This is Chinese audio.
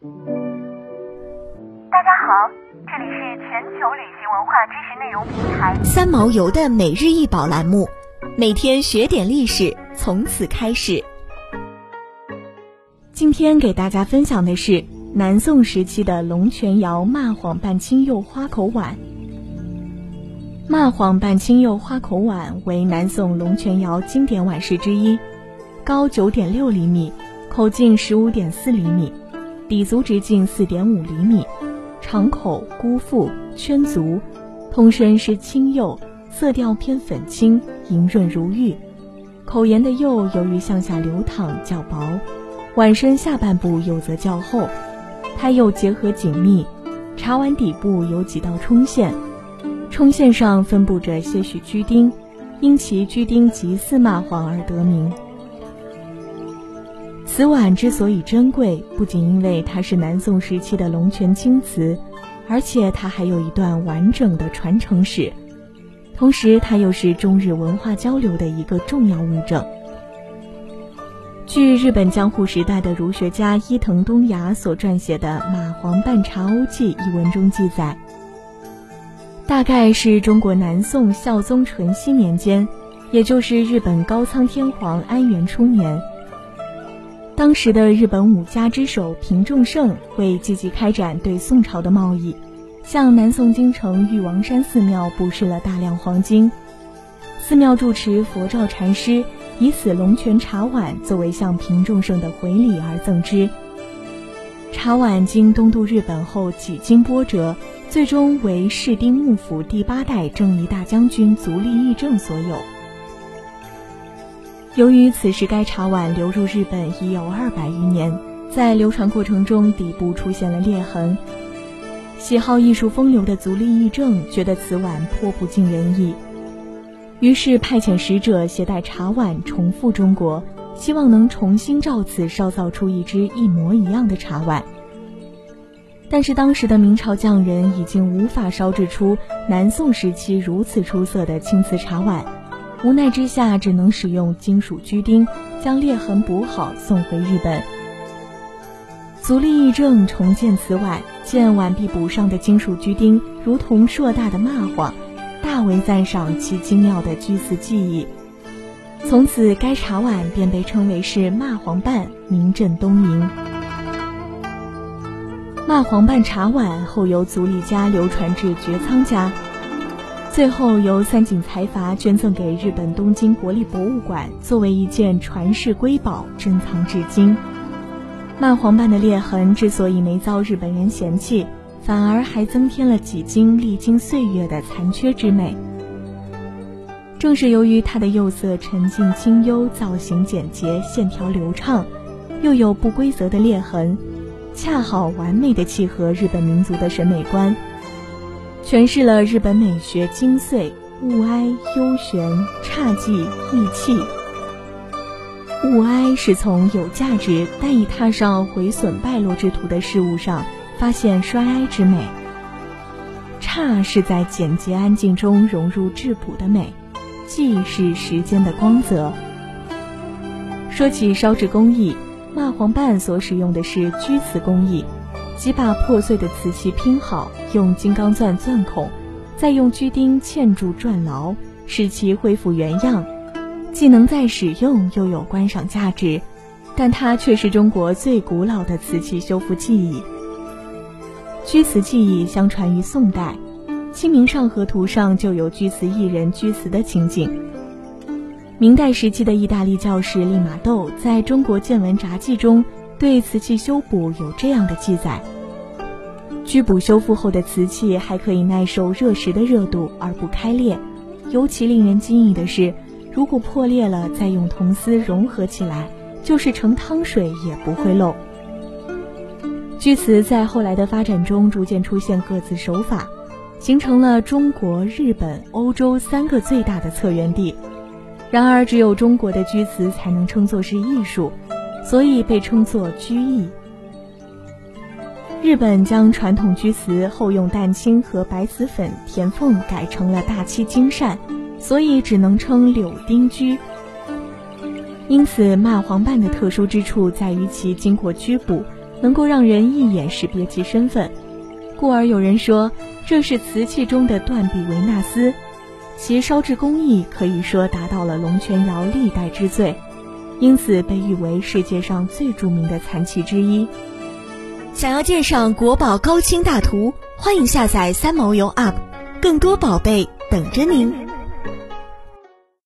大家好，这里是全球旅行文化知识内容平台三毛游的每日一宝栏目，每天学点历史，从此开始。今天给大家分享的是南宋时期的龙泉窑蚂蟥拌青釉花口碗。蚂蟥拌青釉花口碗为南宋龙泉窑经典碗式之一，高九点六厘米，口径十五点四厘米，底足直径四点五厘米，长口孤腹圈足，通身是青釉，色调偏粉青，莹润如玉。口沿的釉由于向下流淌较薄。碗身下半部釉则较厚，胎釉结合紧密，茶碗底部有几道冲线，冲线上分布着些许居丁，因其居丁极似蚂蟥而得名。此碗之所以珍贵，不仅因为它是南宋时期的龙泉青瓷，而且它还有一段完整的传承史，同时它又是中日文化交流的一个重要物证。据日本江户时代的儒学家伊藤东牙所撰写的《蚂蟥拌茶瓯记》一文中记载，大概是中国南宋孝宗淳熙年间，也就是日本高仓天皇安元初年，当时的日本五家之首平重盛为积极开展对宋朝的贸易，向南宋京城玉王山寺庙布施了大量黄金，寺庙住持佛照禅师。以此龙泉茶碗作为向平众盛的回礼而赠之。茶碗经东渡日本后几经波折，最终为室町幕府第八代征夷大将军足利义政所有。由于此时该茶碗流入日本已有二百余年，在流传过程中底部出现了裂痕。喜好艺术风流的足利义政觉得此碗颇不尽人意。于是派遣使者携带茶碗重复中国，希望能重新照此烧造出一只一模一样的茶碗。但是当时的明朝匠人已经无法烧制出南宋时期如此出色的青瓷茶碗，无奈之下只能使用金属居丁将裂痕补好，送回日本。足利义政重建此碗，见碗壁补上的金属居丁如同硕大的蚂蟥。大为赞赏其精妙的居瓷技艺，从此该茶碗便被称为是蚂蟥瓣，名震东瀛。蚂蟥拌茶碗后由足利家流传至绝仓家，最后由三井财阀捐赠给日本东京国立博物馆，作为一件传世瑰宝珍藏至今。蚂蟥拌的裂痕之所以没遭日本人嫌弃。反而还增添了几经历经岁月的残缺之美。正是由于它的釉色沉静清幽、造型简洁、线条流畅，又有不规则的裂痕，恰好完美的契合日本民族的审美观，诠释了日本美学精髓：物哀、幽玄、侘寂、意气。物哀是从有价值但已踏上毁损败落之途的事物上。发现衰哀之美，侘是在简洁安静中融入质朴的美，寂是时间的光泽。说起烧制工艺，蚂蟥瓣所使用的是居瓷工艺，即把破碎的瓷器拼好，用金刚钻钻孔，再用居钉嵌住转牢，使其恢复原样，既能再使用，又有观赏价值。但它却是中国最古老的瓷器修复技艺。居瓷技艺相传于宋代，《清明上河图》上就有居瓷艺人居瓷的情景。明代时期的意大利教士利玛窦在中国见闻札记中对瓷器修补有这样的记载：居补修复后的瓷器还可以耐受热石的热度而不开裂，尤其令人惊异的是，如果破裂了再用铜丝融合起来，就是盛汤水也不会漏。居瓷在后来的发展中逐渐出现各自手法，形成了中国、日本、欧洲三个最大的策源地。然而，只有中国的居瓷才能称作是艺术，所以被称作居艺。日本将传统居瓷后用蛋清和白瓷粉填缝改成了大漆金扇，所以只能称柳丁居。因此，蚂蟥瓣的特殊之处在于其经过居补。能够让人一眼识别其身份，故而有人说这是瓷器中的断臂维纳斯，其烧制工艺可以说达到了龙泉窑历代之最，因此被誉为世界上最著名的残器之一。想要鉴赏国宝高清大图，欢迎下载三毛游 App，更多宝贝等着您。